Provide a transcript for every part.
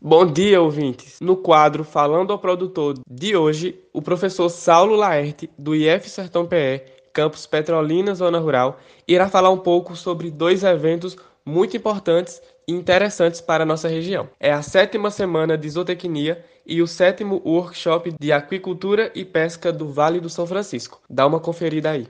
Bom dia, ouvintes! No quadro Falando ao Produtor de hoje, o professor Saulo Laerte, do IF Sertão PE, campus Petrolina, Zona Rural, irá falar um pouco sobre dois eventos muito importantes e interessantes para a nossa região. É a sétima semana de zootecnia e o sétimo workshop de aquicultura e pesca do Vale do São Francisco. Dá uma conferida aí.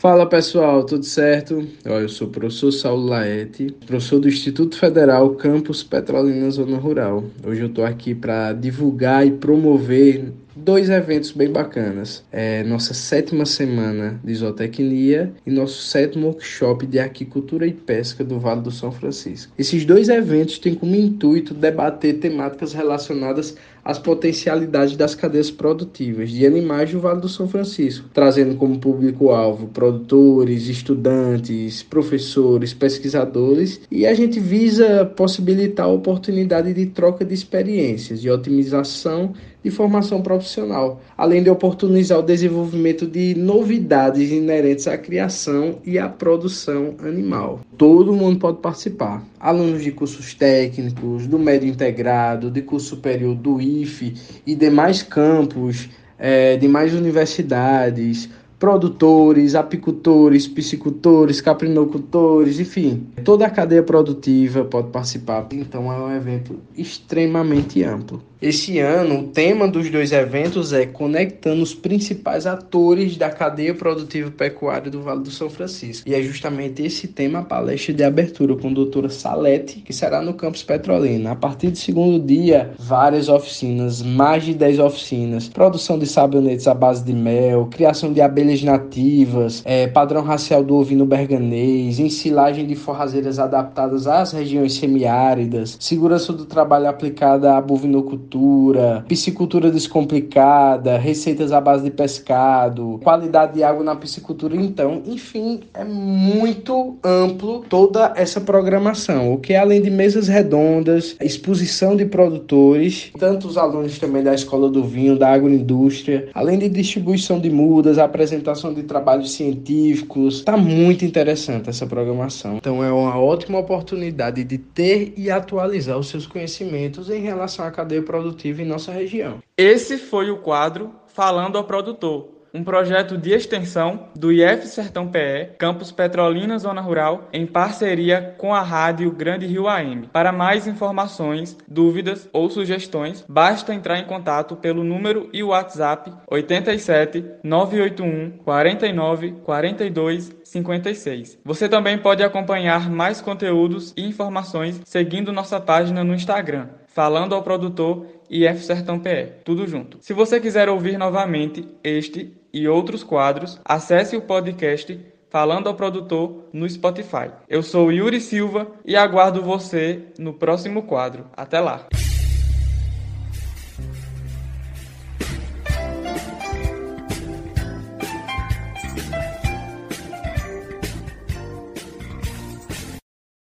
Fala pessoal, tudo certo? Eu sou o professor Saulo Laete, professor do Instituto Federal Campus Petrolina Zona Rural. Hoje eu estou aqui para divulgar e promover dois eventos bem bacanas. É nossa sétima semana de zootecnia e nosso sétimo workshop de aquicultura e pesca do Vale do São Francisco. Esses dois eventos têm como intuito debater temáticas relacionadas às potencialidades das cadeias produtivas de animais do Vale do São Francisco, trazendo como público-alvo produtores, estudantes, professores, pesquisadores, e a gente visa possibilitar a oportunidade de troca de experiências, de otimização de formação profissional, além de oportunizar o desenvolvimento de novidades inerentes à criação e à produção animal. Todo mundo pode participar. Alunos de cursos técnicos, do médio integrado, de curso superior do IFE e demais campos, é, demais universidades, produtores, apicultores, piscicultores, caprinocultores, enfim, toda a cadeia produtiva pode participar. Então é um evento extremamente amplo. Esse ano, o tema dos dois eventos é conectando os principais atores da cadeia produtiva pecuária do Vale do São Francisco. E é justamente esse tema a palestra de abertura com a doutora Salete, que será no campus Petrolina. A partir do segundo dia, várias oficinas, mais de 10 oficinas, produção de sabonetes à base de mel, criação de abelhas nativas, é, padrão racial do ovino berganês, ensilagem de forrazeiras adaptadas às regiões semiáridas, segurança do trabalho aplicada à bovinocultura, agricultura, piscicultura descomplicada, receitas à base de pescado, qualidade de água na piscicultura. Então, enfim, é muito amplo toda essa programação, o que é além de mesas redondas, exposição de produtores, tanto os alunos também da Escola do Vinho, da agroindústria, além de distribuição de mudas, apresentação de trabalhos científicos. Está muito interessante essa programação. Então, é uma ótima oportunidade de ter e atualizar os seus conhecimentos em relação à cadeia produtiva produtiva em nossa região. Esse foi o quadro Falando ao Produtor, um projeto de extensão do IF Sertão PE, Campus Petrolina Zona Rural, em parceria com a Rádio Grande Rio AM. Para mais informações, dúvidas ou sugestões, basta entrar em contato pelo número e WhatsApp 87 981 49 42 56. Você também pode acompanhar mais conteúdos e informações seguindo nossa página no Instagram, falando ao produtor IF Sertão PE, tudo junto. Se você quiser ouvir novamente este e outros quadros, acesse o podcast Falando ao Produtor no Spotify. Eu sou Yuri Silva e aguardo você no próximo quadro. Até lá!